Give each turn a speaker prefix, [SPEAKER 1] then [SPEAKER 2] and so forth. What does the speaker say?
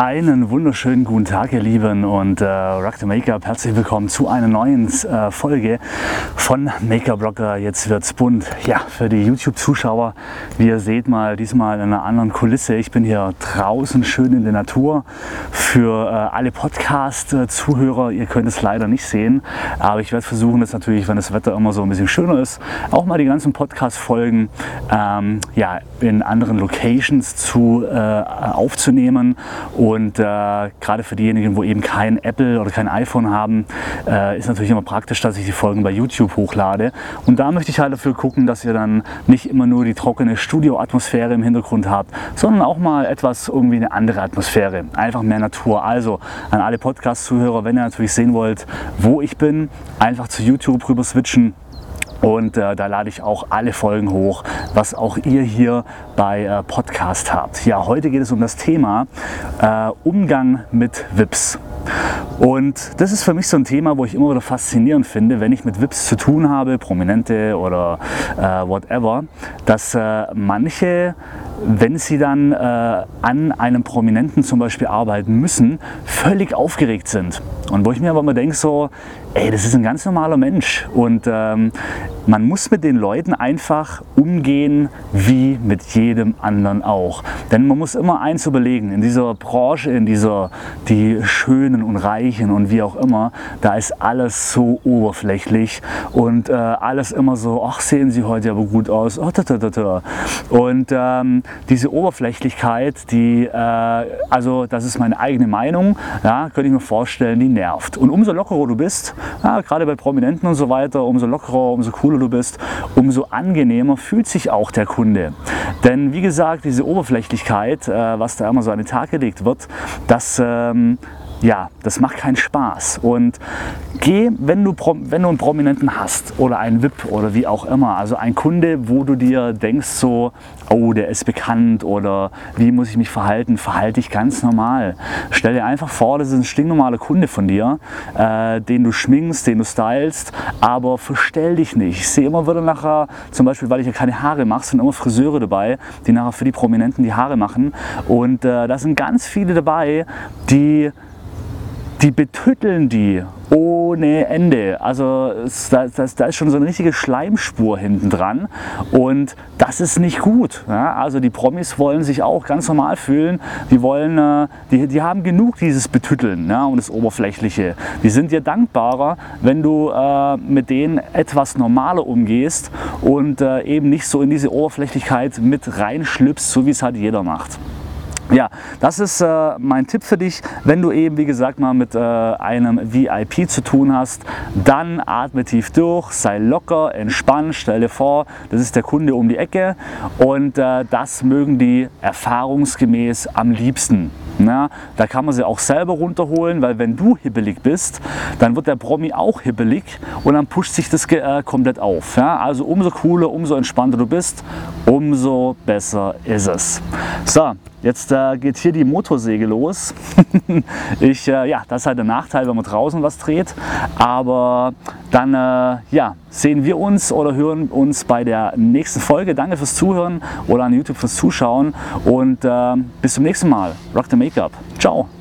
[SPEAKER 1] Einen wunderschönen guten Tag, ihr Lieben, und äh, Rock the Make-up. Herzlich willkommen zu einer neuen äh, Folge von Make-up Rocker. Jetzt wird's bunt. Ja, für die YouTube-Zuschauer, wie ihr seht, mal diesmal in einer anderen Kulisse. Ich bin hier draußen schön in der Natur. Für äh, alle Podcast-Zuhörer, ihr könnt es leider nicht sehen, aber ich werde versuchen, das natürlich, wenn das Wetter immer so ein bisschen schöner ist, auch mal die ganzen Podcast-Folgen ähm, ja, in anderen Locations zu, äh, aufzunehmen. Und äh, gerade für diejenigen, wo eben kein Apple oder kein iPhone haben, äh, ist natürlich immer praktisch, dass ich die Folgen bei YouTube hochlade. Und da möchte ich halt dafür gucken, dass ihr dann nicht immer nur die trockene Studioatmosphäre im Hintergrund habt, sondern auch mal etwas irgendwie eine andere Atmosphäre, einfach mehr Natur. Also an alle Podcast-Zuhörer, wenn ihr natürlich sehen wollt, wo ich bin, einfach zu YouTube rüber switchen und äh, da lade ich auch alle Folgen hoch, was auch ihr hier bei äh, Podcast habt. Ja, heute geht es um das Thema äh, Umgang mit VIPs. Und das ist für mich so ein Thema, wo ich immer wieder faszinierend finde, wenn ich mit VIPs zu tun habe, Prominente oder äh, whatever, dass äh, manche wenn sie dann äh, an einem Prominenten zum Beispiel arbeiten müssen, völlig aufgeregt sind. Und wo ich mir aber immer denke, so, ey, das ist ein ganz normaler Mensch. Und ähm, man muss mit den Leuten einfach umgehen wie mit jedem anderen auch. Denn man muss immer eins überlegen, in dieser Branche, in dieser, die Schönen und Reichen und wie auch immer, da ist alles so oberflächlich und äh, alles immer so, ach, sehen Sie heute aber gut aus. Oh, ta, ta, ta, und ähm, diese Oberflächlichkeit, die, äh, also das ist meine eigene Meinung, ja, könnte ich mir vorstellen, die nervt. Und umso lockerer du bist, ja, gerade bei Prominenten und so weiter, umso lockerer, umso cooler du bist, umso angenehmer fühlt sich auch der Kunde. Denn wie gesagt, diese Oberflächlichkeit, äh, was da immer so an den Tag gelegt wird, das ähm, ja, das macht keinen Spaß. Und geh, wenn du, wenn du einen Prominenten hast oder einen VIP oder wie auch immer, also ein Kunde, wo du dir denkst so, oh, der ist bekannt oder wie muss ich mich verhalten, verhalte dich ganz normal. Stell dir einfach vor, das ist ein stinknormaler Kunde von dir, äh, den du schminkst, den du stylst, aber verstell dich nicht. Ich sehe immer wieder nachher, zum Beispiel, weil ich ja keine Haare mache, sind immer Friseure dabei, die nachher für die Prominenten die Haare machen und äh, da sind ganz viele dabei, die die betütteln die ohne Ende. Also da, das, da ist schon so eine richtige Schleimspur hinten dran und das ist nicht gut. Ja? Also die Promis wollen sich auch ganz normal fühlen. Die wollen, äh, die, die haben genug dieses Betütteln ja, und das Oberflächliche. Die sind dir dankbarer, wenn du äh, mit denen etwas normaler umgehst und äh, eben nicht so in diese Oberflächlichkeit mit reinschlüpfst, so wie es halt jeder macht. Ja, das ist äh, mein Tipp für dich, wenn du eben, wie gesagt, mal mit äh, einem VIP zu tun hast, dann atme tief durch, sei locker, entspannt, stell dir vor, das ist der Kunde um die Ecke. Und äh, das mögen die erfahrungsgemäß am liebsten. Ja, da kann man sie auch selber runterholen, weil wenn du hibbelig bist, dann wird der Promi auch hibbelig und dann pusht sich das äh, komplett auf. Ja, also umso cooler, umso entspannter du bist, umso besser ist es. So, Jetzt äh, geht hier die Motorsäge los. ich, äh, ja, das ist halt der Nachteil, wenn man draußen was dreht. Aber dann äh, ja, sehen wir uns oder hören uns bei der nächsten Folge. Danke fürs Zuhören oder an YouTube fürs Zuschauen und äh, bis zum nächsten Mal. Rock the Makeup. Ciao.